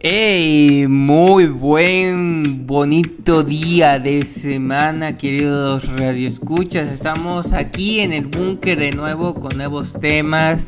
Hey, muy buen, bonito día de semana, queridos radioescuchas. Estamos aquí en el búnker de nuevo con nuevos temas,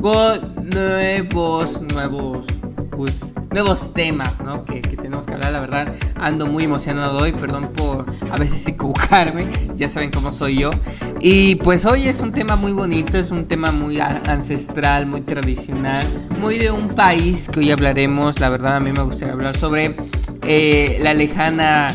con nuevos, nuevos, pues nuevos temas, ¿no? Que, tenemos que hablar, la verdad, ando muy emocionado hoy, perdón por a veces equivocarme, ya saben cómo soy yo. Y pues hoy es un tema muy bonito, es un tema muy ancestral, muy tradicional, muy de un país que hoy hablaremos, la verdad a mí me gustaría hablar sobre eh, la lejana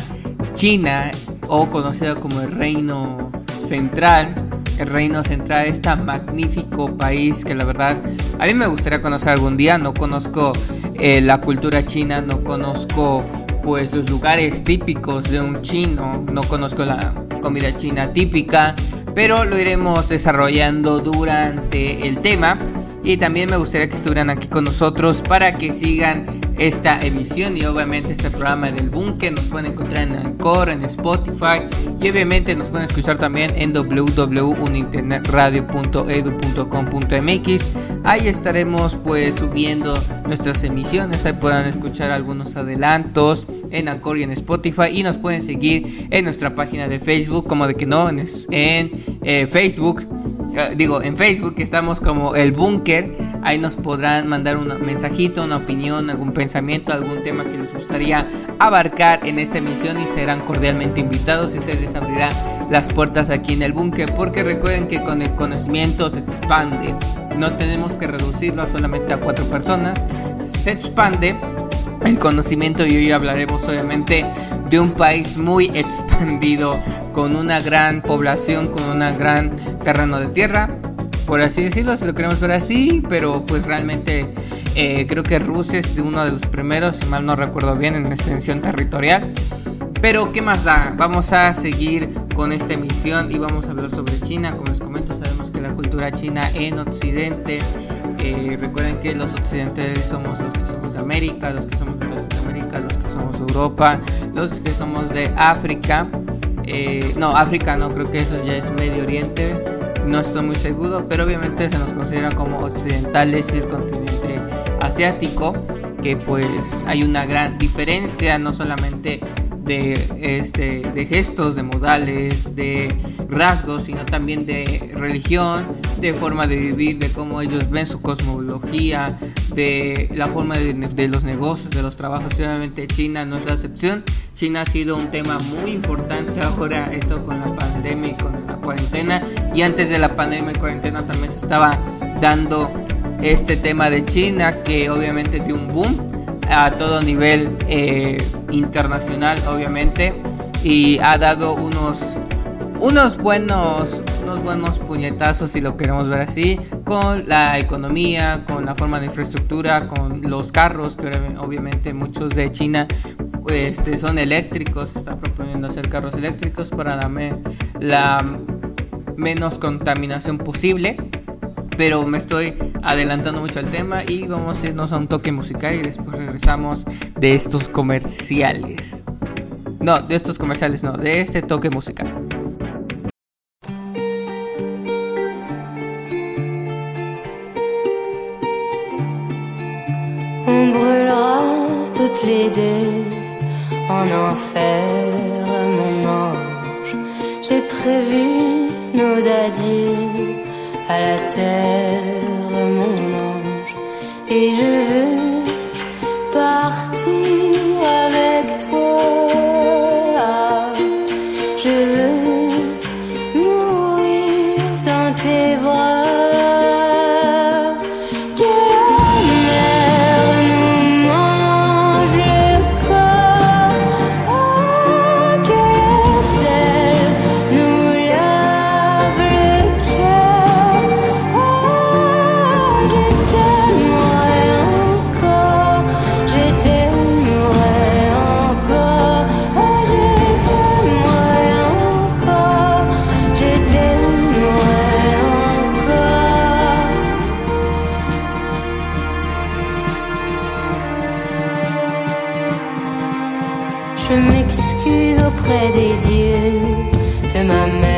China o conocida como el Reino Central reino central, este magnífico país que la verdad a mí me gustaría conocer algún día. No conozco eh, la cultura china, no conozco pues los lugares típicos de un chino, no conozco la comida china típica, pero lo iremos desarrollando durante el tema. Y también me gustaría que estuvieran aquí con nosotros para que sigan esta emisión y obviamente este programa del Búnker. Nos pueden encontrar en Anchor, en Spotify y obviamente nos pueden escuchar también en www.internetradio.edu.com.mx. Ahí estaremos pues subiendo nuestras emisiones, ahí podrán escuchar algunos adelantos en Anchor y en Spotify y nos pueden seguir en nuestra página de Facebook, como de que no, en, eh, Facebook. Eh, digo, en Facebook estamos como el búnker. Ahí nos podrán mandar un mensajito, una opinión, algún pensamiento, algún tema que les gustaría abarcar en esta emisión y serán cordialmente invitados y se les abrirá las puertas aquí en el búnker. Porque recuerden que con el conocimiento se expande. No tenemos que reducirlo solamente a cuatro personas. Se expande el conocimiento y hoy hablaremos obviamente de un país muy expandido con una gran población, con una gran terreno de tierra, por así decirlo, si lo queremos ver así, pero pues realmente eh, creo que Rusia es uno de los primeros, si mal no recuerdo bien, en extensión territorial. Pero ¿qué más da? Vamos a seguir con esta emisión y vamos a hablar sobre China. Como les comento, sabemos que la cultura china en Occidente, eh, recuerden que los occidentales somos los que somos de América, los que somos de América, los que somos de Europa, los que somos de África. Eh, no, África no, creo que eso ya es Medio Oriente, no estoy muy seguro, pero obviamente se nos considera como occidentales y el continente asiático, que pues hay una gran diferencia, no solamente de, este, de gestos, de modales, de rasgos, sino también de religión, de forma de vivir, de cómo ellos ven su cosmología, de la forma de, los negocios, de los trabajos. obviamente China no es la excepción. China ha sido un tema muy importante ahora, eso con la pandemia y con la cuarentena. Y antes de la pandemia y cuarentena también se estaba dando este tema de China, que obviamente dio un boom a todo nivel eh, internacional, obviamente, y ha dado unos unos buenos unos buenos puñetazos si lo queremos ver así con la economía con la forma de infraestructura con los carros que obviamente muchos de China este, son eléctricos está proponiendo hacer carros eléctricos para la, la menos contaminación posible pero me estoy adelantando mucho al tema y vamos a irnos a un toque musical y después regresamos de estos comerciales. No, de estos comerciales no, de este toque musical. On brûlera toutes les deux en enfer, mon ange. J'ai prévu nos adieux à la terre, mon ange, et je veux Je m'excuse auprès des dieux de ma mère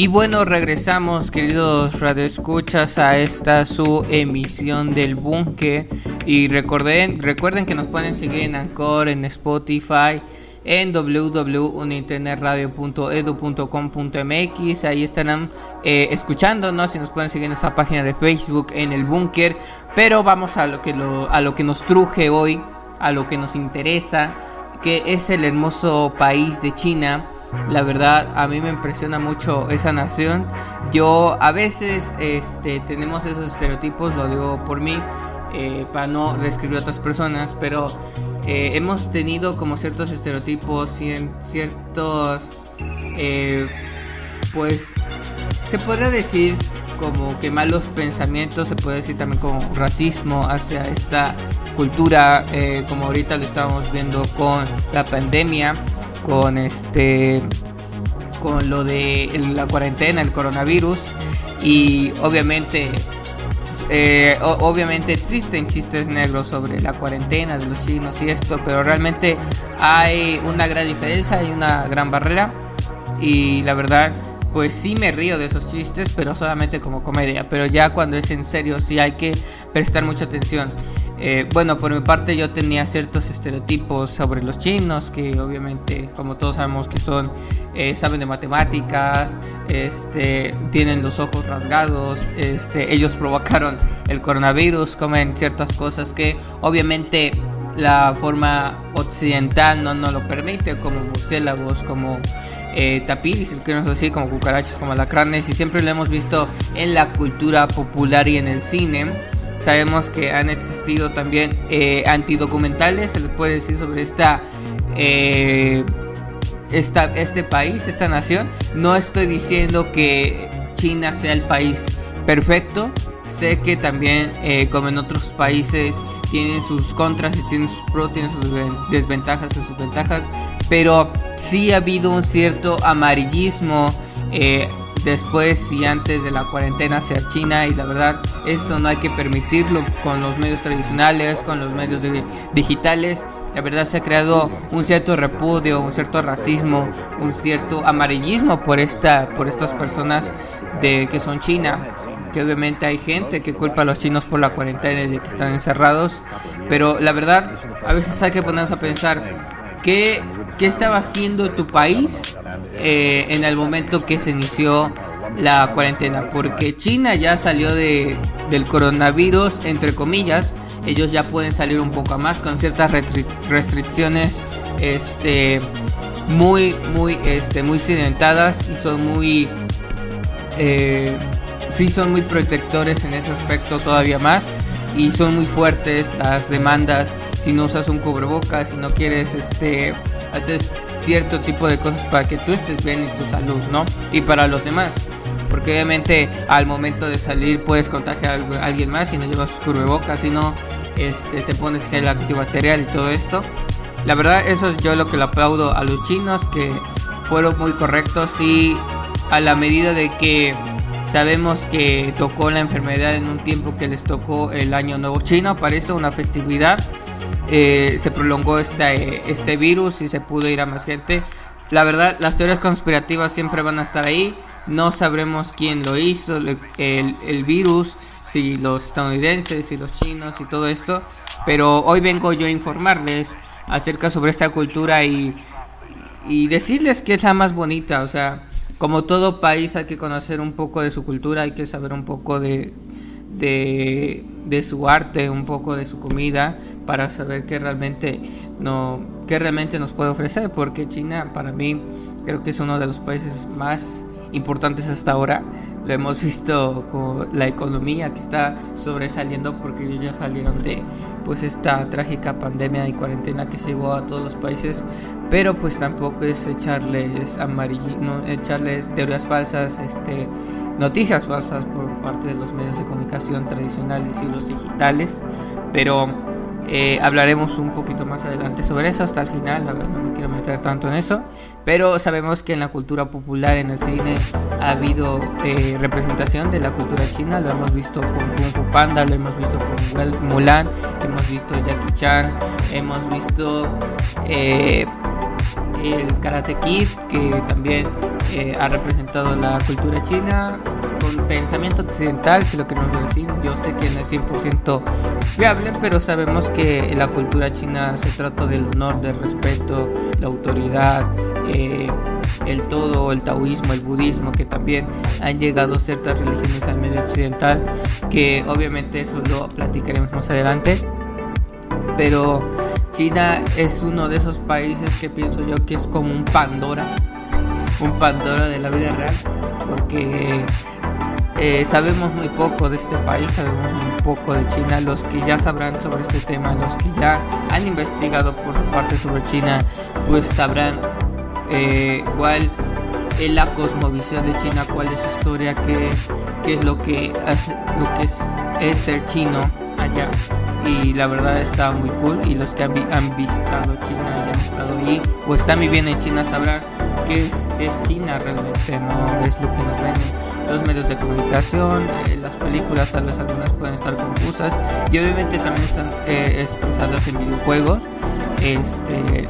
Y bueno, regresamos, queridos radioescuchas, a esta su emisión del Búnker. Y recuerden, recuerden que nos pueden seguir en Anchor, en Spotify, en www.internetradio.edu.com.mx. Ahí estarán eh, escuchándonos y nos pueden seguir en nuestra página de Facebook, en el Búnker. Pero vamos a lo, que a lo que nos truje hoy, a lo que nos interesa, que es el hermoso país de China la verdad, a mí me impresiona mucho esa nación. Yo a veces este, tenemos esos estereotipos, lo digo por mí, eh, para no describir a otras personas, pero eh, hemos tenido como ciertos estereotipos, ciertos, eh, pues, se podría decir como que malos pensamientos, se puede decir también como racismo hacia esta cultura, como ahorita lo estábamos viendo con la pandemia con este con lo de la cuarentena, el coronavirus y obviamente eh, obviamente existen chistes negros sobre la cuarentena de los chinos y esto, pero realmente hay una gran diferencia, hay una gran barrera y la verdad pues sí me río de esos chistes, pero solamente como comedia, pero ya cuando es en serio sí hay que prestar mucha atención. Eh, bueno, por mi parte yo tenía ciertos estereotipos sobre los chinos, que obviamente, como todos sabemos que son, eh, saben de matemáticas, este, tienen los ojos rasgados, este, ellos provocaron el coronavirus, comen ciertas cosas que obviamente la forma occidental no nos lo permite, como murciélagos, como eh, tapiris, que no así, como cucarachas, como alacranes, y siempre lo hemos visto en la cultura popular y en el cine Sabemos que han existido también eh, antidocumentales, se les puede decir sobre esta, eh, esta, este país, esta nación. No estoy diciendo que China sea el país perfecto. Sé que también, eh, como en otros países, tienen sus contras y tienen sus pros, tienen sus desventajas y sus ventajas. Pero sí ha habido un cierto amarillismo eh, después y antes de la cuarentena hacia China y la verdad eso no hay que permitirlo con los medios tradicionales, con los medios digitales. La verdad se ha creado un cierto repudio, un cierto racismo, un cierto amarillismo por esta por estas personas de que son China, que obviamente hay gente que culpa a los chinos por la cuarentena y de que están encerrados, pero la verdad a veces hay que ponerse a pensar ¿Qué, qué estaba haciendo tu país eh, en el momento que se inició la cuarentena? Porque China ya salió de, del coronavirus, entre comillas, ellos ya pueden salir un poco más con ciertas restricciones este muy muy este muy cimentadas y son muy eh, sí son muy protectores en ese aspecto todavía más y son muy fuertes las demandas si no usas un cubrebocas, si no quieres este hacer cierto tipo de cosas para que tú estés bien y tu salud, ¿no? Y para los demás. Porque obviamente al momento de salir puedes contagiar a alguien más si no llevas cubrebocas, si no este, te pones gel antibacterial y todo esto. La verdad eso es yo lo que le aplaudo a los chinos que fueron muy correctos y a la medida de que Sabemos que tocó la enfermedad en un tiempo que les tocó el año nuevo chino, parece una festividad. Eh, se prolongó este, este virus y se pudo ir a más gente. La verdad, las teorías conspirativas siempre van a estar ahí. No sabremos quién lo hizo, el, el, virus, si los estadounidenses, si los chinos y todo esto. Pero hoy vengo yo a informarles acerca sobre esta cultura y, y decirles que es la más bonita. O sea, como todo país hay que conocer un poco de su cultura, hay que saber un poco de, de, su arte, un poco de su comida, para saber qué realmente, no, qué realmente nos puede ofrecer, porque China para mí creo que es uno de los países más importantes hasta ahora. Lo hemos visto con la economía que está sobresaliendo porque ellos ya salieron de pues esta trágica pandemia y cuarentena que llegó a todos los países pero pues tampoco es echarles amarillismo, echarles teorías falsas, este, noticias falsas por parte de los medios de comunicación tradicionales y los digitales, pero eh, hablaremos un poquito más adelante sobre eso. Hasta el final, la verdad no me quiero meter tanto en eso, pero sabemos que en la cultura popular, en el cine, ha habido eh, representación de la cultura china, lo hemos visto con Kung Fu Panda, lo hemos visto con Mulan, hemos visto Jackie Chan, hemos visto... Eh, el Karate Kid, que también eh, ha representado la cultura china con pensamiento occidental, si lo queremos decir. Yo sé que no es 100% fiable, pero sabemos que la cultura china se trata del honor, del respeto, la autoridad, eh, el todo, el taoísmo, el budismo, que también han llegado ciertas religiones al medio occidental, que obviamente eso lo platicaremos más adelante. Pero China es uno de esos países que pienso yo que es como un Pandora, un Pandora de la vida real, porque eh, sabemos muy poco de este país, sabemos muy poco de China. Los que ya sabrán sobre este tema, los que ya han investigado por su parte sobre China, pues sabrán eh, cuál es la cosmovisión de China, cuál es su historia, qué, qué es lo que, hace, lo que es, es ser chino allá. Y la verdad está muy cool. Y los que han, visitado China y han estado ahí o están viviendo en China sabrán que es, es China realmente, no es lo que nos ven los medios de comunicación, eh, las películas tal vez algunas pueden estar confusas. Y obviamente también están eh, expresadas en videojuegos, este,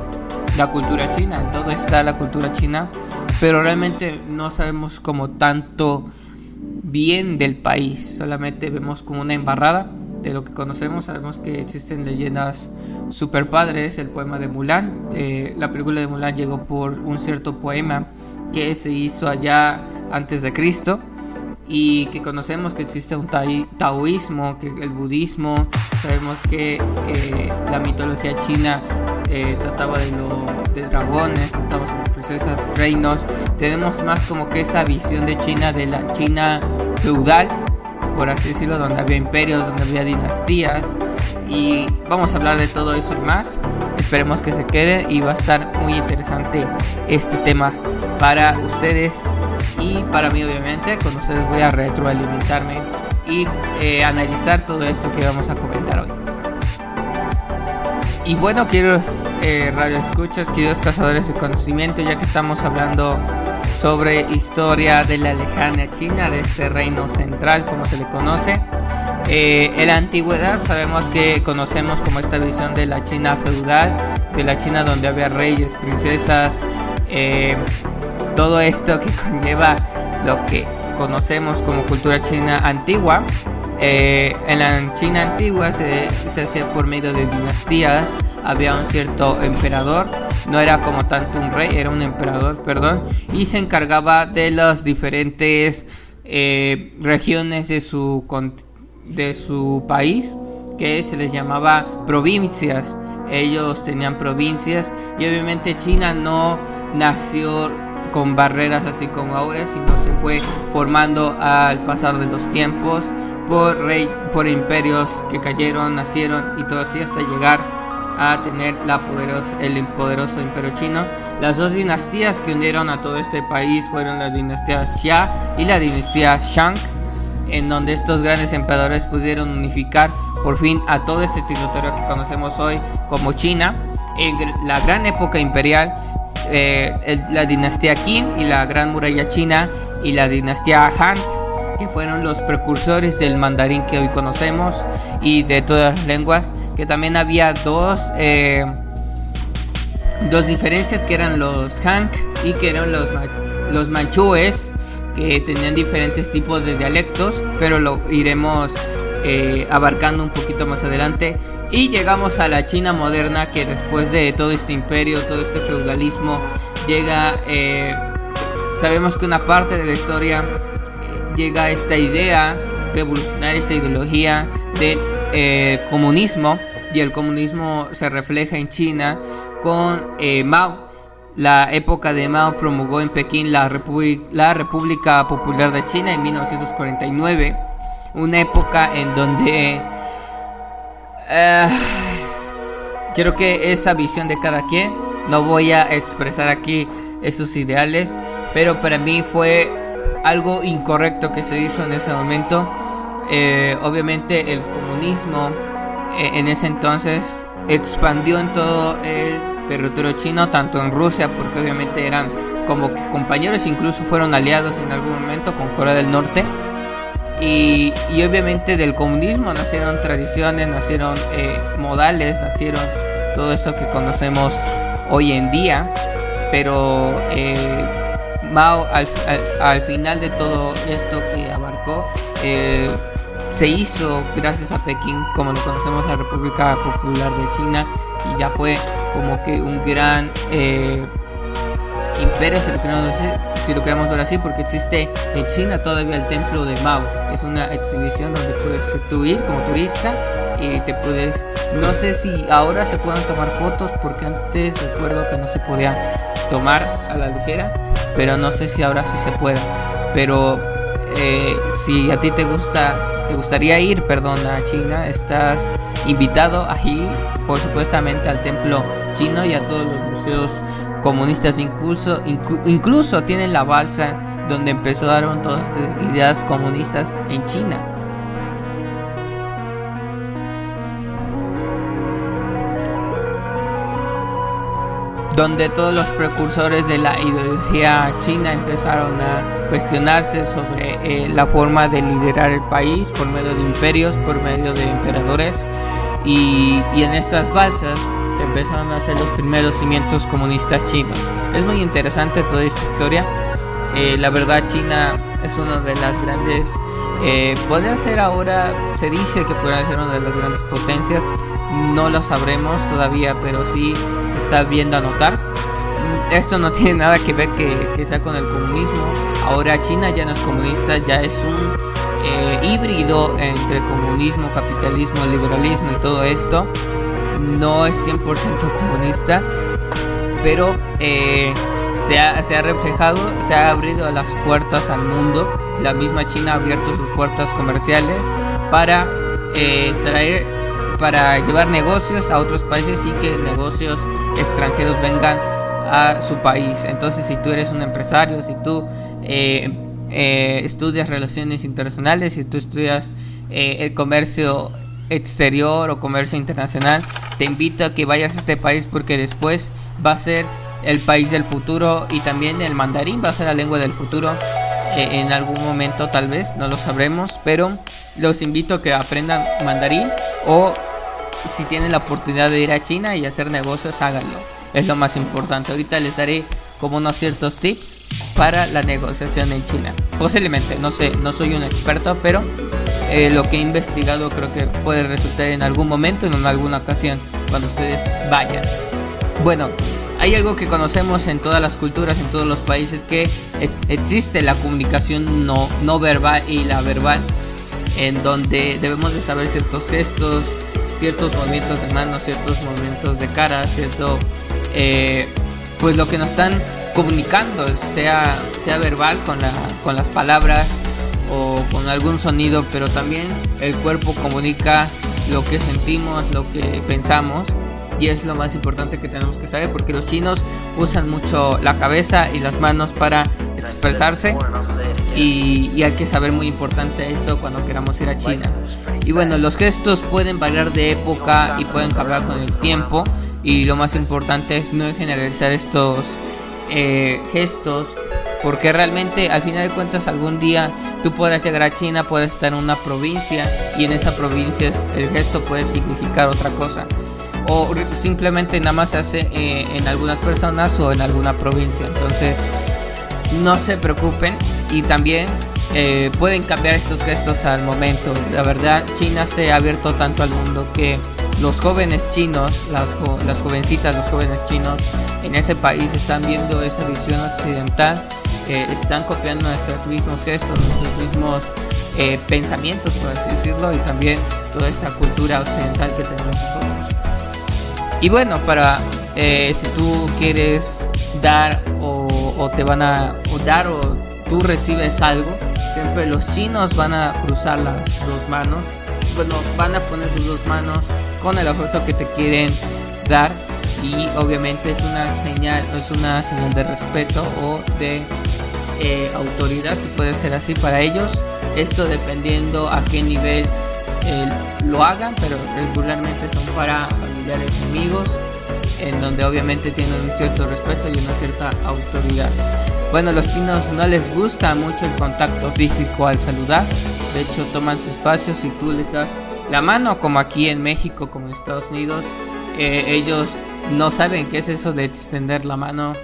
la cultura china, en todo está la cultura china, pero realmente no sabemos como tanto bien del país, solamente vemos como una embarrada de lo que conocemos, sabemos que existen leyendas super padres, el poema de Mulan, eh, la película de Mulan llegó por un cierto poema que se hizo allá antes de Cristo y que conocemos que existe un taoísmo, que el budismo, sabemos que eh, la mitología china eh, trataba de, lo, de dragones, trataba sobre princesas, reinos, tenemos más como que esa visión de China, de la China feudal, por así decirlo, donde había imperios, donde había dinastías. Y vamos a hablar de todo eso y más. Esperemos que se quede y va a estar muy interesante este tema para ustedes y para mí obviamente. Con ustedes voy a retroalimentarme y eh, analizar todo esto que vamos a comentar hoy. Y bueno, queridos eh, radioescuchas, queridos cazadores de conocimiento, ya que estamos hablando sobre historia de la lejana China, de este reino central, como se le conoce. Eh, en la antigüedad sabemos que conocemos como esta visión de la China feudal, de la China donde había reyes, princesas, eh, todo esto que conlleva lo que conocemos como cultura china antigua. Eh, en la China antigua se, hacía por medio de dinastías, había un cierto emperador, no era como tanto un rey, era un emperador, perdón, y se encargaba de las diferentes eh, regiones de su, de su país, que se les llamaba provincias. Ellos tenían provincias y obviamente China no nació con barreras así como ahora, sino se fue formando al pasar de los tiempos por rey, por imperios que cayeron, nacieron y todo así hasta llegar a tener la poderosa, el poderoso imperio chino. Las dos dinastías que unieron a todo este país fueron la dinastía Xia y la dinastía Shang, en donde estos grandes emperadores pudieron unificar por fin a todo este territorio que conocemos hoy como China. En la gran época imperial, eh, la dinastía Qin y la gran muralla china y la dinastía Han fueron los precursores del mandarín que hoy conocemos y de todas las lenguas, que también había dos, eh, dos diferencias que eran los Han y que eran los, los manchúes, que tenían diferentes tipos de dialectos, pero lo iremos eh, abarcando un poquito más adelante. Y llegamos a la China moderna, que después de todo este imperio, todo este feudalismo, llega, eh, sabemos que una parte de la historia llega esta idea revolucionaria, esta ideología del eh, comunismo y el comunismo se refleja en China con eh, Mao. La época de Mao promulgó en Pekín la, la República Popular de China en 1949, una época en donde uh, quiero que esa visión de cada quien, no voy a expresar aquí esos ideales, pero para mí fue algo incorrecto que se hizo en ese momento. Eh, obviamente el comunismo eh, en ese entonces expandió en todo el territorio chino, tanto en Rusia, porque obviamente eran como compañeros, incluso fueron aliados en algún momento con Corea del Norte. Y, obviamente del comunismo nacieron tradiciones, nacieron eh, modales, nacieron todo esto que conocemos hoy en día. pero Mao al, al, final de todo esto que abarcó eh, se hizo gracias a Pekín, como lo conocemos la República Popular de China, y ya fue como que un gran eh, imperio, si lo, queremos, si lo queremos ver así, porque existe en China todavía el templo de Mao. Es una exhibición donde puedes tú ir como turista y te puedes, no sé si ahora se pueden tomar fotos, porque antes recuerdo que no se podía tomar a la ligera, pero no sé si ahora sí se pueda. Pero eh, si a ti te gusta te gustaría ir, perdón, a China, estás invitado a ir, por supuestamente, al templo chino y a todos los museos comunistas. Incluso, incluso tienen la balsa donde empezaron todas estas ideas comunistas en China. Donde todos los precursores de la ideología china empezaron a cuestionarse sobre eh, la forma de liderar el país por medio de imperios, por medio de emperadores y, en estas balsas empezaron a hacer los primeros cimientos comunistas chinos. Es muy interesante toda esta historia. Eh, la verdad China es una de las grandes, eh, puede ser ahora, se dice que puede ser una de las grandes potencias, no lo sabremos todavía, pero sí está viendo anotar. Esto no tiene nada que ver que, sea con el comunismo. Ahora China ya no es comunista, ya es un eh, híbrido entre comunismo, capitalismo, liberalismo y todo esto. No es 100% comunista, pero eh, se, ha, se, ha, reflejado, se ha abrido las puertas al mundo. La misma China ha abierto sus puertas comerciales para eh, traer, para llevar negocios a otros países y que negocios extranjeros vengan a su país. Entonces, si tú eres un empresario, si tú eh, eh, estudias relaciones internacionales, si tú estudias eh, el comercio exterior o comercio internacional, te invito a que vayas a este país porque después va a ser el país del futuro y también el mandarín va a ser la lengua del futuro en algún momento tal vez, no lo sabremos, pero los invito a que aprendan mandarín o si tienen la oportunidad de ir a China y hacer negocios, háganlo. Es lo más importante. Ahorita les daré como unos ciertos tips para la negociación en China. Posiblemente, no sé, no soy un experto, pero eh, lo que he investigado creo que puede resultar en algún momento, en alguna ocasión, cuando ustedes vayan. Bueno, hay algo que conocemos en todas las culturas, en todos los países, que existe la comunicación no, no verbal y la verbal, en donde debemos de saber ciertos gestos, ciertos movimientos de manos, ciertos movimientos de cara, cierto, eh, pues lo que nos están comunicando, sea, sea verbal con, la, con las palabras o con algún sonido, pero también el cuerpo comunica lo que sentimos, lo que pensamos y es lo más importante que tenemos que saber porque los chinos usan mucho la cabeza y las manos para expresarse. Y, hay que saber muy importante eso cuando queramos ir a China. Y bueno, los gestos pueden variar de época y pueden cambiar con el tiempo. Y lo más importante es no generalizar estos eh, gestos porque realmente al final de cuentas algún día tú podrás llegar a China, puedes estar en una provincia y en esa provincia el gesto puede significar otra cosa. O simplemente nada más se hace eh, en algunas personas o en alguna provincia. Entonces no se preocupen y también eh, pueden cambiar estos gestos al momento. La verdad, China se ha abierto tanto al mundo que los jóvenes chinos, las, las jovencitas, los jóvenes chinos en ese país están viendo esa visión occidental, eh, están copiando nuestros mismos gestos, nuestros mismos eh, pensamientos, por así decirlo, y también toda esta cultura occidental que tenemos nosotros. Y bueno, para si tú quieres dar o, te van a dar o tú recibes algo, siempre los chinos van a cruzar las dos manos. Bueno, van a poner sus dos manos con el objeto que te quieren dar y obviamente es una señal, es una señal de respeto o de eh, autoridad, si puede ser así para ellos. Esto dependiendo a qué nivel eh, lo hagan, pero regularmente son para familiares amigos en donde obviamente tienen un cierto respeto y una cierta autoridad. Bueno, los chinos no les gusta mucho el contacto físico al saludar, de hecho toman su espacio si tú les das la mano, como aquí en México, como en Estados Unidos, eh, ellos no saben qué es eso de extender la mano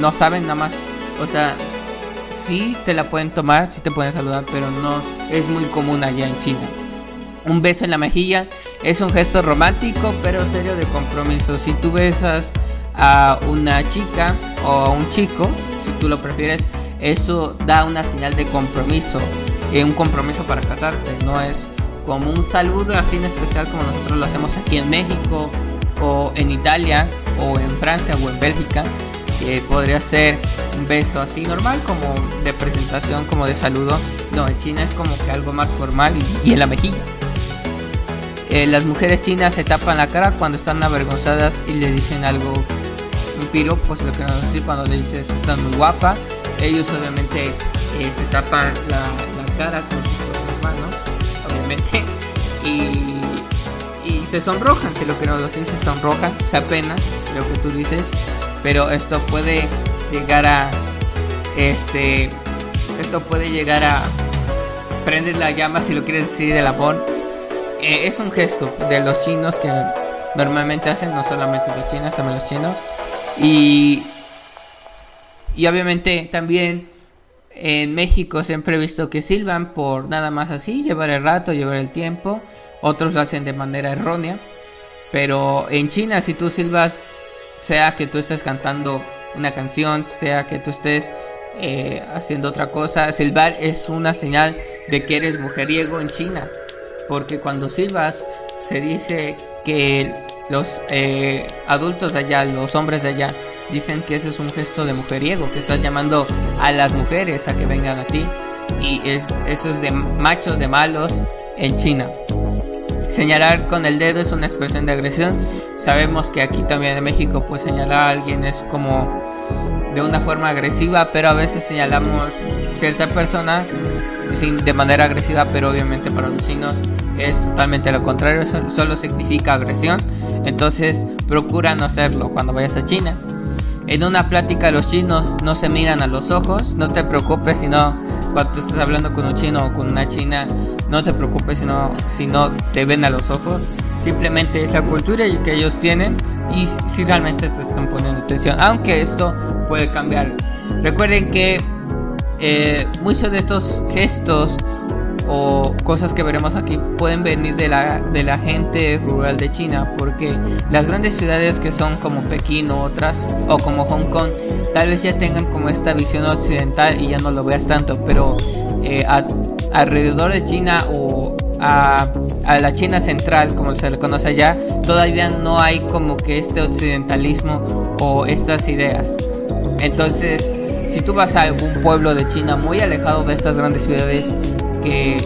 no saben nada más. O sea, sí te la pueden tomar, sí te pueden saludar, pero no es muy común allá en China. Un beso en la mejilla es un gesto romántico, pero serio de compromiso. Si tú besas a una chica o a un chico, si tú lo prefieres, eso da una señal de compromiso, eh, un compromiso para casarte, no es como un saludo así en especial como nosotros lo hacemos aquí en México o en Italia o en Francia o en Bélgica, que podría ser un beso así normal como de presentación, como de saludo. No, en China es como que algo más formal y, en la mejilla. Eh, las mujeres chinas se tapan la cara cuando están avergonzadas y le dicen algo, un piropo, pues lo que nos decir cuando le dices estás muy guapa. Ellos obviamente eh, se tapan la, la cara con sus manos, obviamente, y y se sonrojan, si lo que nos decir se sonrojan, se apena lo que tú dices, pero esto puede llegar a este esto puede llegar a prender la llama si lo quieres decir del amor. Eh, es un gesto de los chinos que normalmente hacen, no solamente los chinos, también los chinos. Y, y obviamente también en México siempre he visto que silban por nada más así, llevar el rato, llevar el tiempo otros lo hacen de manera errónea. Pero en China, si tú silbas, sea que tú estés cantando una canción, sea que tú estés eh, haciendo otra cosa, silbar es una señal de que eres mujeriego en China. Porque cuando silbas, se dice que los eh, adultos allá, los hombres de allá, dicen que ese es un gesto de mujeriego, que estás llamando a las mujeres a que vengan a ti. Y es, eso es de machos, de malos en China. Señalar con el dedo es una expresión de agresión. Sabemos que aquí también en México pues señalar a alguien es como de una forma agresiva, pero a veces señalamos cierta persona de manera agresiva, pero obviamente para los chinos es totalmente lo contrario, solo significa agresión. Entonces procura no hacerlo cuando vayas a China. En una plática los chinos no se miran a los ojos, no te preocupes si no cuando estás hablando con un chino o con una china, no te preocupes si no, si no te ven a los ojos. Simplemente es la cultura que ellos tienen y si realmente te están poniendo atención. Aunque esto puede cambiar. Recuerden que eh, muchos de estos gestos o cosas que veremos aquí pueden venir de la, de la gente rural de China porque las grandes ciudades que son como Pekín o otras o como Hong Kong tal vez ya tengan como esta visión occidental y ya no lo veas tanto pero eh, alrededor de China o a, la China central como se le conoce allá todavía no hay como que este occidentalismo o estas ideas entonces si tú vas a algún pueblo de China muy alejado de estas grandes ciudades que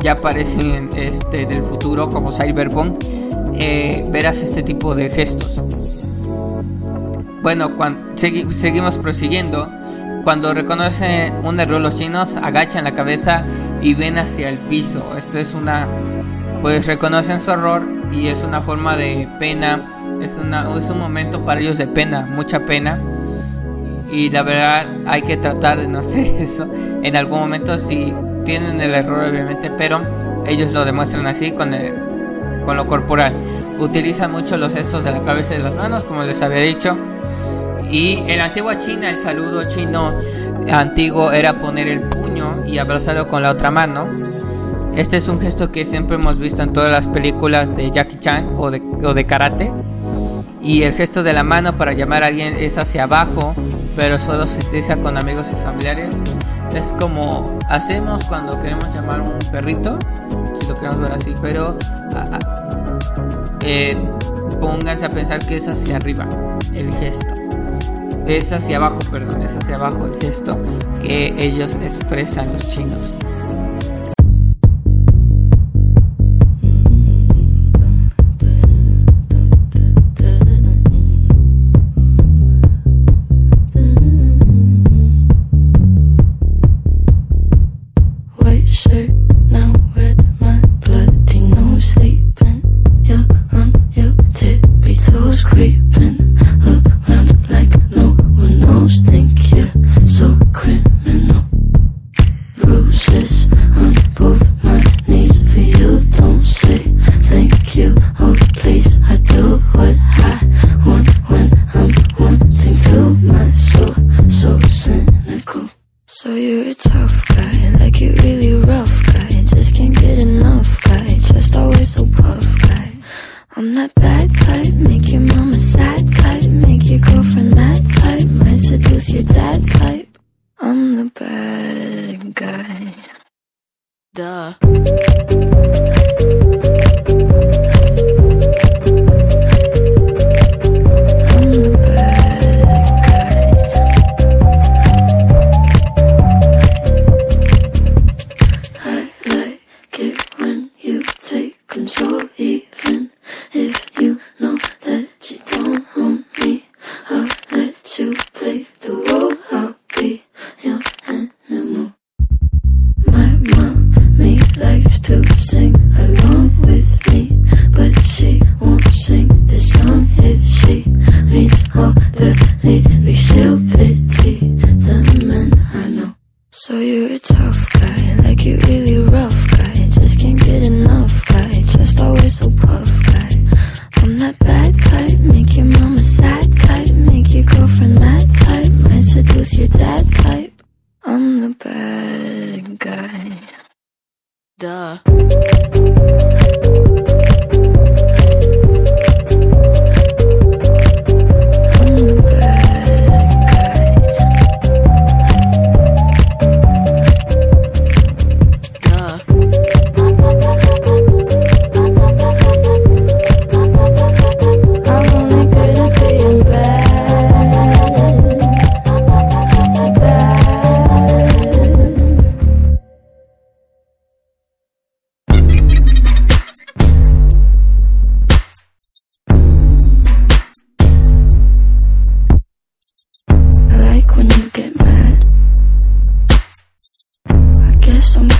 ya aparecen este, del futuro como Cyberpunk, eh, verás este tipo de gestos. Bueno, cuando, seguimos prosiguiendo. Cuando reconocen un error los chinos, agachan la cabeza y ven hacia el piso. Esto es una, pues reconocen su error y es una forma de pena. Es, una, es un momento para ellos de pena, mucha pena. Y la verdad hay que tratar de no hacer eso. En algún momento si tienen el error obviamente, pero ellos lo demuestran así con, el, con lo corporal. Utilizan mucho los gestos de la cabeza y de las manos, como les había dicho. Y en la antigua China, el saludo chino antiguo era poner el puño y abrazarlo con la otra mano. Este es un gesto que siempre hemos visto en todas las películas de Jackie Chan o de, o de karate. Y el gesto de la mano para llamar a alguien es hacia abajo, pero solo se utiliza con amigos y familiares. Es como hacemos cuando queremos llamar a un perrito, si lo queremos ver así, pero eh, pónganse a pensar que es hacia arriba el gesto. Es hacia abajo, perdón, es hacia abajo el gesto que ellos expresan los chinos.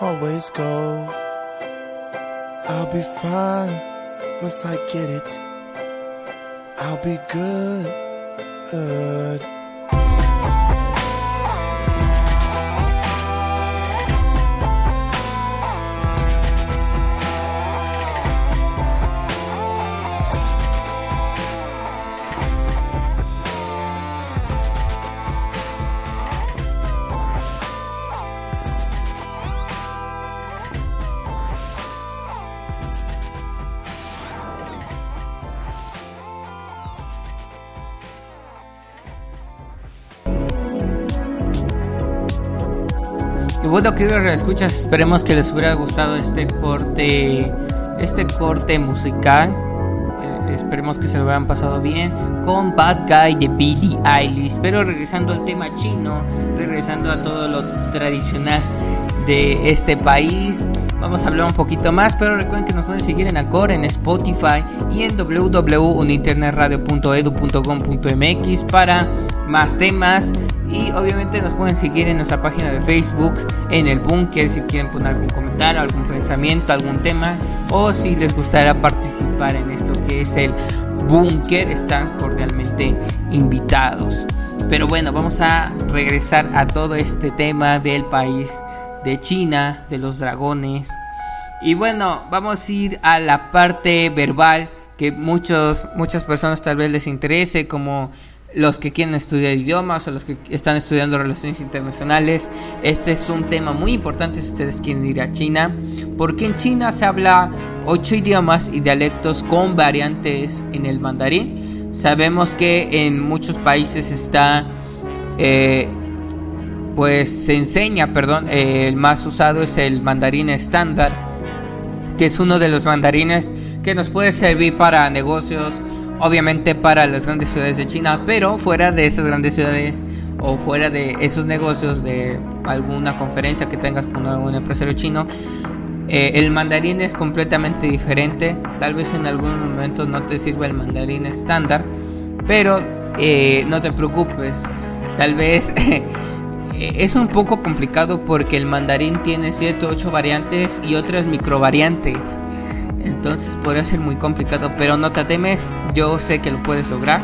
always go. I'll be fine once I get it. I'll be good. good. Bueno, queridos escuchas, esperemos que les hubiera gustado este corte, este corte musical. Eh, esperemos que se lo hubieran pasado bien con Bad Guy de Billie Eilish. Pero regresando al tema chino, regresando a todo lo tradicional de este país, vamos a hablar un poquito más. Pero recuerden que nos pueden seguir en Acor, en Spotify y en www.internetradio.edu.com.mx para más temas y obviamente nos pueden seguir en nuestra página de Facebook, en el búnker, si quieren poner algún comentario, algún pensamiento, algún tema, o si les gustaría participar en esto que es el búnker, están cordialmente invitados. Pero bueno, vamos a regresar a todo este tema del país de China, de los dragones. Y bueno, vamos a ir a la parte verbal que muchos, muchas personas tal vez les interese, como los que quieren estudiar idiomas o los que están estudiando relaciones internacionales. Este es un tema muy importante si ustedes quieren ir a China, porque en China se habla ocho idiomas y dialectos con variantes en el mandarín. Sabemos que en muchos países está, eh, pues se enseña, perdón, eh, el más usado es el mandarín estándar, que es uno de los mandarines que nos puede servir para negocios obviamente para las grandes ciudades de China, pero fuera de esas grandes ciudades o fuera de esos negocios de alguna conferencia que tengas con algún empresario chino, eh, el mandarín es completamente diferente. Tal vez en algún momento no te sirva el mandarín estándar, pero eh, no te preocupes. Tal vez es un poco complicado porque el mandarín tiene 7 o 8 variantes y otras microvariantes. Entonces podría ser muy complicado, pero no te temes, yo sé que lo puedes lograr.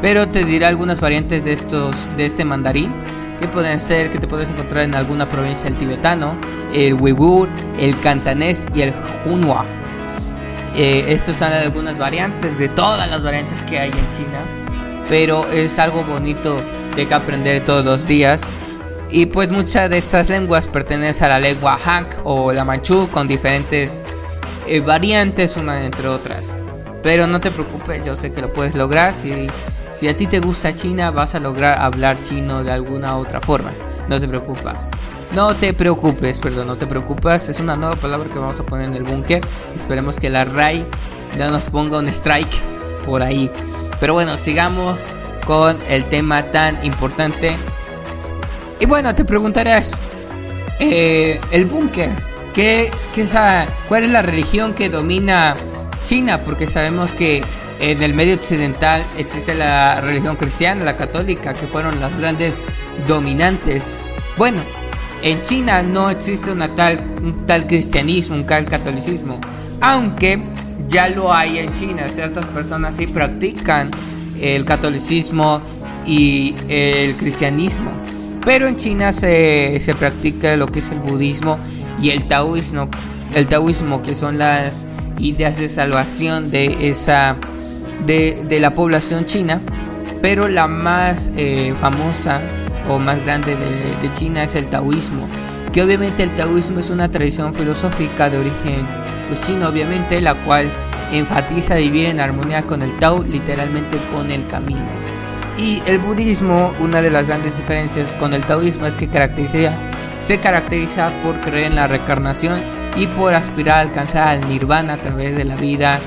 Pero te diré algunas variantes de estos de este mandarín que pueden ser que te puedes encontrar en alguna provincia del tibetano, el Uyghur, el cantanés y el Hunhua. Eh, estos son algunas variantes de todas las variantes que hay en China, pero es algo bonito de que aprender todos los días. Y pues muchas de estas lenguas pertenecen a la lengua Han o la manchú con diferentes eh, variantes, una entre otras. Pero no te preocupes, yo sé que lo puedes lograr. Si, si a ti te gusta China, vas a lograr hablar chino de alguna otra forma. No te preocupes. No te preocupes, perdón, no te preocupes. Es una nueva palabra que vamos a poner en el búnker. Esperemos que la RAI no nos ponga un strike por ahí. Pero bueno, sigamos con el tema tan importante. Y bueno, te preguntarás, eh, el búnker ¿Qué, qué ¿Cuál es la religión que domina China? Porque sabemos que en el medio occidental existe la religión cristiana, la católica, que fueron las grandes dominantes. Bueno, en China no existe una tal, un tal cristianismo, un tal catolicismo, aunque ya lo hay en China. Ciertas personas sí practican el catolicismo y el cristianismo. Pero en China se, se practica lo que es el budismo y el taoísmo, el taoísmo que son las ideas de salvación de esa de, de la población china, pero la más eh, famosa o más grande de, de, China es el taoísmo, que obviamente el taoísmo es una tradición filosófica de origen pues, chino, obviamente, la cual enfatiza vivir en armonía con el Tao, literalmente con el camino. Y el budismo, una de las grandes diferencias con el taoísmo es que caracteriza se caracteriza por creer en la reencarnación y por aspirar a alcanzar al nirvana a través de la vida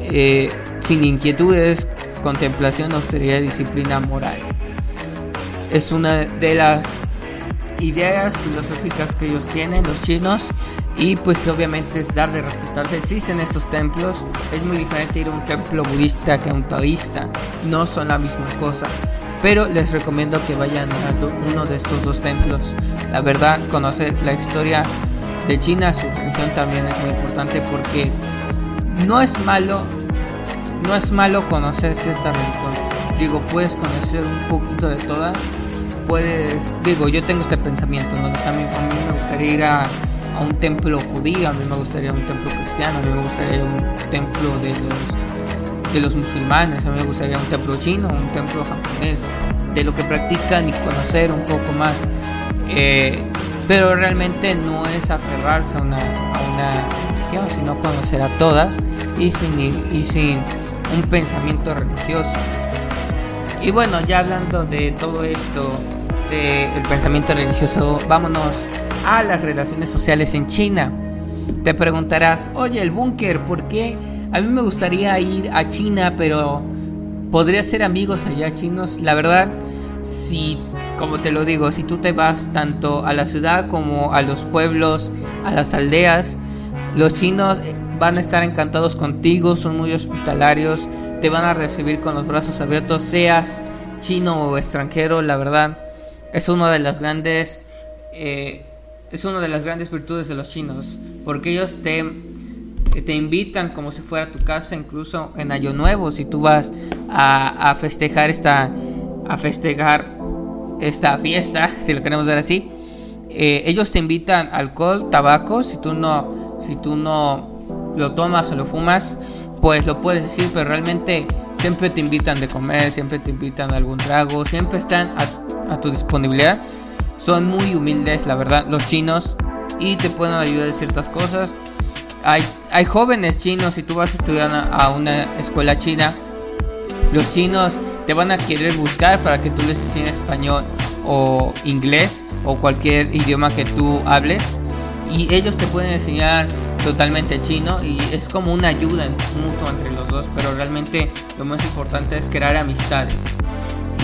eh, sin inquietudes, contemplación, austeridad y disciplina moral. Es una de las ideas filosóficas que ellos tienen, los chinos, y pues obviamente es dar de respetarse. Existen estos templos, es muy diferente ir a un templo budista que a un taoísta, no son la misma cosa pero les recomiendo que vayan a uno de estos dos templos. La verdad, conocer la historia de China, su religión también es muy importante porque no es malo, no es malo conocer cierta religión. Digo, puedes conocer un poquito de todas. Puedes, digo, yo tengo este pensamiento, ¿no? a, mí, a mí me gustaría ir a, un templo judío, a mí me gustaría un templo cristiano, a mí me gustaría un templo de los, de los musulmanes, a mí me gustaría un templo chino, un templo japonés, de lo que practican y conocer un poco más. Eh, pero realmente no es aferrarse a una, religión, sino conocer a todas y sin, y sin un pensamiento religioso. Y bueno, ya hablando de todo esto, del pensamiento religioso, vámonos a las relaciones sociales en China. Te preguntarás, oye, el búnker, ¿por qué? A mí me gustaría ir a China, pero podría ser amigos allá chinos. La verdad, si, como te lo digo, si tú te vas tanto a la ciudad como a los pueblos, a las aldeas, los chinos van a estar encantados contigo, son muy hospitalarios, te van a recibir con los brazos abiertos, seas chino o extranjero, la verdad, es una de las grandes, eh, es una de las grandes virtudes de los chinos, porque ellos te, te invitan como si fuera tu casa, incluso en Año Nuevo, si tú vas a, a festejar esta, a festejar esta fiesta, si lo queremos ver así, eh, ellos te invitan alcohol, tabaco, si tú no, si tú no lo tomas o lo fumas, pues lo puedes decir, pero realmente siempre te invitan de comer, siempre te invitan a algún trago, siempre están a, tu disponibilidad. Son muy humildes, la verdad, los chinos, y te pueden ayudar en ciertas cosas. Hay, hay jóvenes chinos, si tú vas a estudiar a, una escuela china, los chinos te van a querer buscar para que tú les enseñes español o inglés o cualquier idioma que tú hables y ellos te pueden enseñar totalmente chino y es como una ayuda mutua entre los dos, pero realmente lo más importante es crear amistades.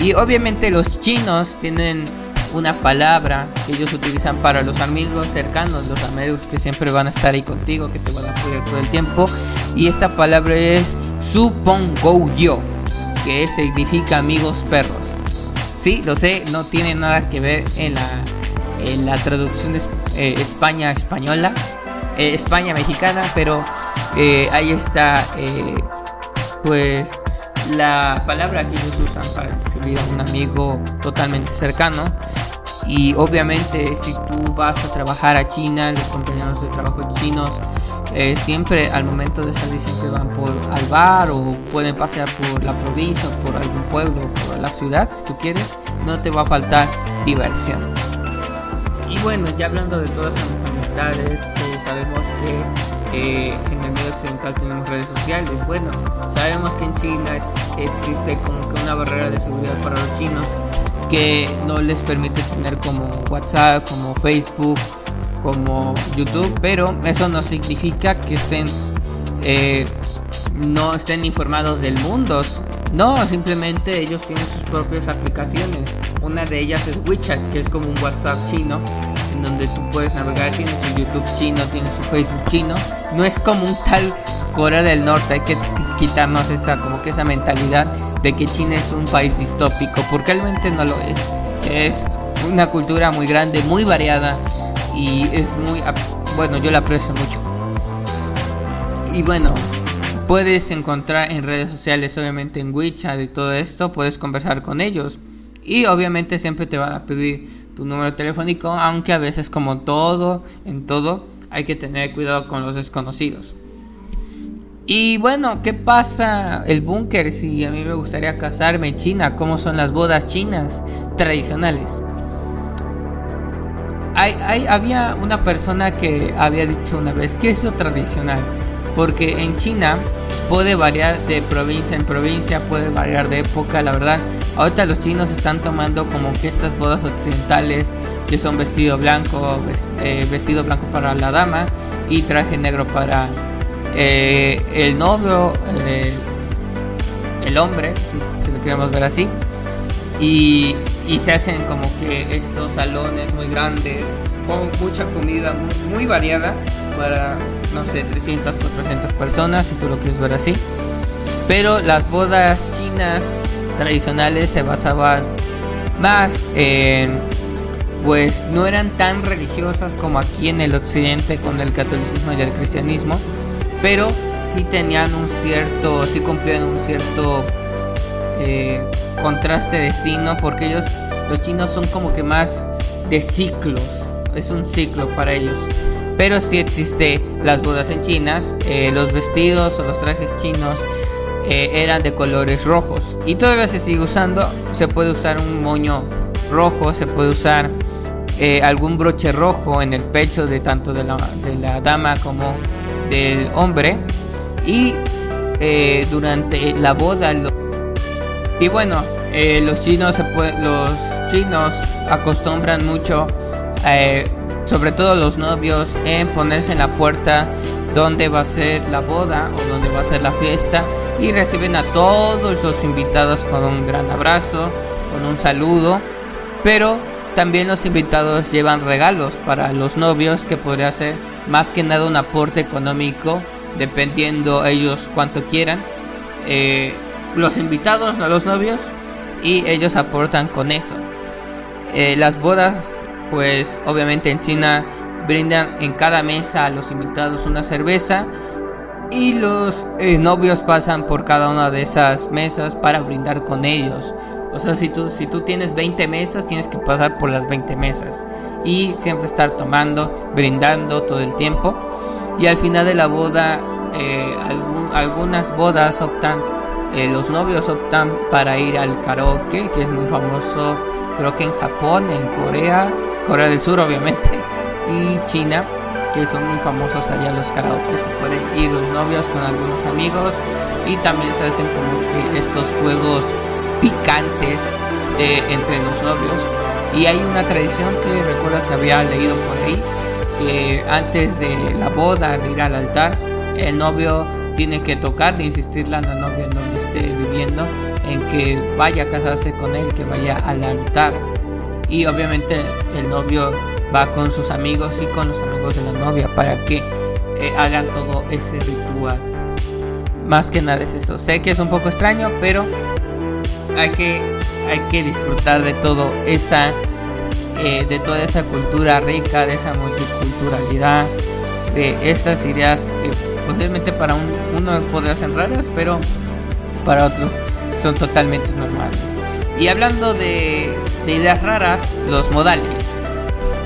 Y obviamente los chinos tienen una palabra que ellos utilizan para los amigos cercanos, los amigos que siempre van a estar ahí contigo, que te van a apoyar todo el tiempo. Y esta palabra es supongo yo, que significa amigos perros. Sí, lo sé, no tiene nada que ver en la, en la traducción de eh, España española, eh, España mexicana, pero eh, ahí está pues la palabra que ellos usan para describir a un amigo totalmente cercano. Y obviamente si tú vas a trabajar a China, los compañeros de trabajo chinos, siempre al momento de salir siempre van por al bar o pueden pasear por la provincia por algún pueblo por la ciudad si tú quieres, no te va a faltar diversión. Y bueno, ya hablando de todas las amistades, sabemos que eh, en el medio occidental tenemos redes sociales. Bueno, sabemos que en China existe como que una barrera de seguridad para los chinos que no les permite tener como WhatsApp, como Facebook, como YouTube, pero eso no significa que estén eh, no estén informados del mundo. No, simplemente ellos tienen sus propias aplicaciones. Una de ellas es WeChat, que es como un WhatsApp chino, en donde tú puedes navegar, tienes un YouTube chino, tienes un Facebook chino. No es como un tal Corea del Norte, hay que quitarnos esa como que esa mentalidad de que China es un país distópico, porque realmente no lo es. Es una cultura muy grande, muy variada y es muy bueno, yo la aprecio mucho. Y bueno, puedes encontrar en redes sociales, obviamente en WeChat y todo esto, puedes conversar con ellos. Y obviamente siempre te van a pedir tu número telefónico, aunque a veces como todo, en todo, hay que tener cuidado con los desconocidos. Y bueno, ¿qué pasa el búnker si a mí me gustaría casarme en China? ¿Cómo son las bodas chinas tradicionales? Hay, había una persona que había dicho una vez, ¿qué es lo tradicional? porque en China puede variar de provincia en provincia, puede variar de época, la verdad. Ahorita los chinos están tomando como que estas bodas occidentales, que son vestido blanco, eh, vestido blanco para la dama y traje negro para eh, el novio, el hombre, si, lo queremos ver así. Y, se hacen como que estos salones muy grandes, con mucha comida muy variada para no sé, 300, 400 personas, si tú lo quieres ver así. Pero las bodas chinas tradicionales se basaban más en pues no eran tan religiosas como aquí en el occidente con el catolicismo y el cristianismo, pero sí tenían un cierto, sí cumplían un cierto eh, contraste de destino, porque ellos, los chinos son como que más de ciclos, es un ciclo para ellos. Pero sí existe las bodas en chinas, eh, los vestidos o los trajes chinos eh, eran de colores rojos y todavía se sigue usando, se puede usar un moño rojo, se puede usar algún broche rojo en el pecho de tanto de la, de la dama como del hombre y durante la boda y bueno, eh, los chinos los chinos acostumbran mucho, eh, sobre todo los novios, en ponerse en la puerta donde va a ser la boda o donde va a ser la fiesta y reciben a todos los invitados con un gran abrazo, con un saludo, pero también los invitados llevan regalos para los novios que podría ser más que nada un aporte económico dependiendo ellos cuánto quieran. Eh, los invitados, a los novios, y ellos aportan con eso. Eh, las bodas, pues obviamente en China brindan en cada mesa a los invitados una cerveza y los eh, novios pasan por cada una de esas mesas para brindar con ellos. O sea, si tú, si tú tienes 20 mesas, tienes que pasar por las 20 mesas y siempre estar tomando, brindando todo el tiempo. Y al final de la boda, eh, algunas bodas optan eh, los novios optan para ir al karaoke, que es muy famoso, creo que en Japón, en Corea, Corea del Sur obviamente, y China, que son muy famosos allá los karaoke. Se pueden ir los novios con algunos amigos y también se hacen como que estos juegos picantes entre los novios. Y hay una tradición que recuerdo que había leído por ahí, que antes de la boda, de ir al altar, el novio tiene que tocar de insistirle a la novia en donde esté viviendo en que vaya a casarse con él, que vaya al altar. Y obviamente el novio va con sus amigos y con los amigos de la novia para que eh, hagan todo ese ritual. Más que nada es eso. Sé que es un poco extraño, pero hay que, hay que disfrutar de todo esa eh, de toda esa cultura rica, de esa multiculturalidad, de esas ideas que posiblemente para un, uno podría ser raras, pero para otros son totalmente normales. Y hablando de, ideas raras, los modales.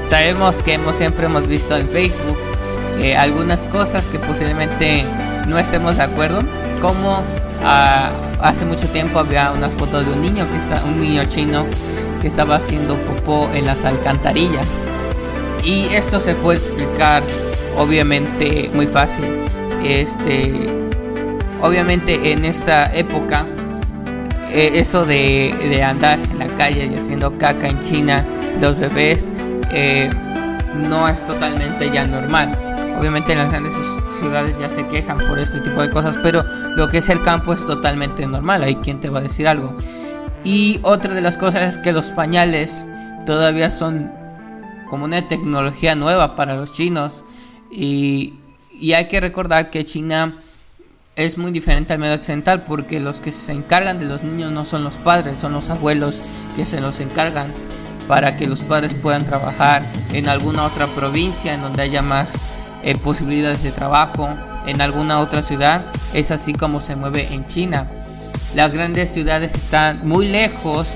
Sabemos que hemos siempre hemos visto en Facebook eh, algunas cosas que posiblemente no estemos de acuerdo, como ah, hace mucho tiempo había unas fotos de un niño que está, un niño chino que estaba haciendo popó en las alcantarillas. Y esto se puede explicar obviamente muy fácil este, obviamente en esta época, eh, eso de, andar en la calle y haciendo caca en China, los bebés, eh, no es totalmente ya normal. Obviamente en las grandes ciudades ya se quejan por este tipo de cosas, pero lo que es el campo es totalmente normal. Hay quien te va a decir algo. Y otra de las cosas es que los pañales todavía son como una tecnología nueva para los chinos y y hay que recordar que China es muy diferente al medio occidental porque los que se encargan de los niños no son los padres, son los abuelos que se los encargan para que los padres puedan trabajar en alguna otra provincia en donde haya más eh, posibilidades de trabajo, en alguna otra ciudad. Es así como se mueve en China. Las grandes ciudades están muy lejos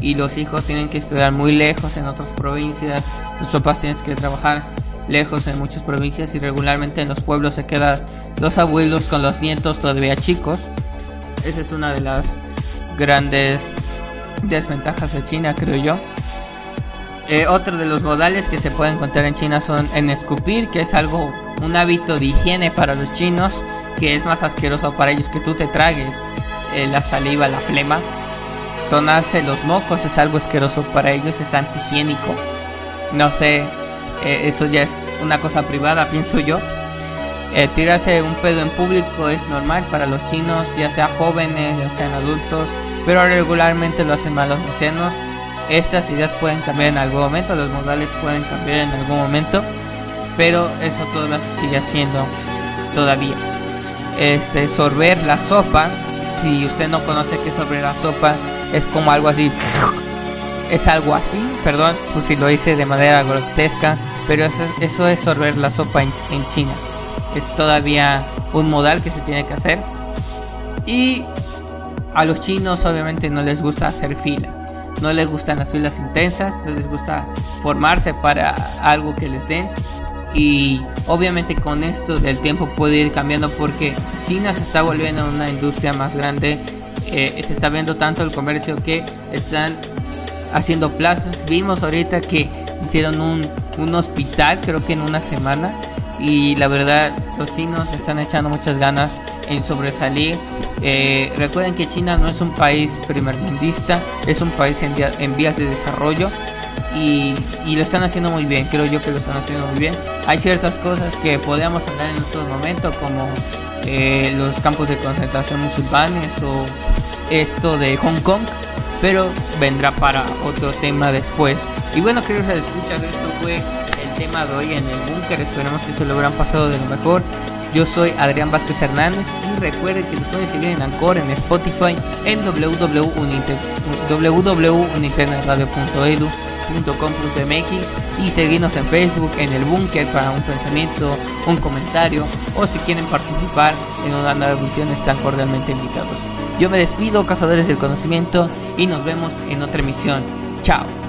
y los hijos tienen que estudiar muy lejos en otras provincias. Los papás tienen que trabajar lejos en muchas provincias y regularmente en los pueblos se quedan los abuelos con los nietos todavía chicos. Esa es una de las grandes desventajas de China, creo yo. Eh, otro de los modales que se puede encontrar en China son en escupir, que es algo, un hábito de higiene para los chinos, que es más asqueroso para ellos que tú te tragues eh, la saliva, la flema. Sonarse los mocos es algo asqueroso para ellos, es antihigiénico. No sé, eh, eso ya es una cosa privada, pienso yo. Tirarse un pedo en público es normal para los chinos, ya sea jóvenes, ya sean adultos, pero regularmente lo hacen malos ancianos. Estas ideas pueden cambiar en algún momento, los modales pueden cambiar en algún momento, pero eso todavía sigue haciendo todavía. Este, sorber la sopa, si usted no conoce qué es sorber la sopa, es como algo así es algo así, perdón pues si lo hice de manera grotesca, pero eso, es sorber la sopa en China. Es todavía un modal que se tiene que hacer. Y a los chinos obviamente no les gusta hacer fila. No les gustan las filas intensas, no les gusta formarse para algo que les den. Y obviamente con esto del tiempo puede ir cambiando porque China se está volviendo una industria más grande. Eh, se está viendo tanto el comercio que están haciendo plazas. Vimos ahorita que hicieron un, un hospital, creo que en una semana. Y la verdad, los chinos están echando muchas ganas en sobresalir. Eh, recuerden que China no es un país primermundista, es un país en, vía- en vías de desarrollo y, y lo están haciendo muy bien, creo yo que lo están haciendo muy bien. Hay ciertas cosas que podríamos hablar en estos momentos como eh, los campos de concentración musulmanes o esto de Hong Kong, pero vendrá para otro tema después. Y bueno, queridos escuchar, esto fue el tema de hoy en el búnker. Esperemos que se lo habrán pasado de lo mejor. Yo soy Adrián Vázquez Hernández y recuerden que nos pueden seguir en Anchor, en Spotify, en www.internetradio.edu.com.mx y seguirnos en Facebook, en el búnker para un pensamiento, un comentario o si quieren participar en una nueva visión están cordialmente invitados. Yo me despido, cazadores del conocimiento, y nos vemos en otra emisión. Chao.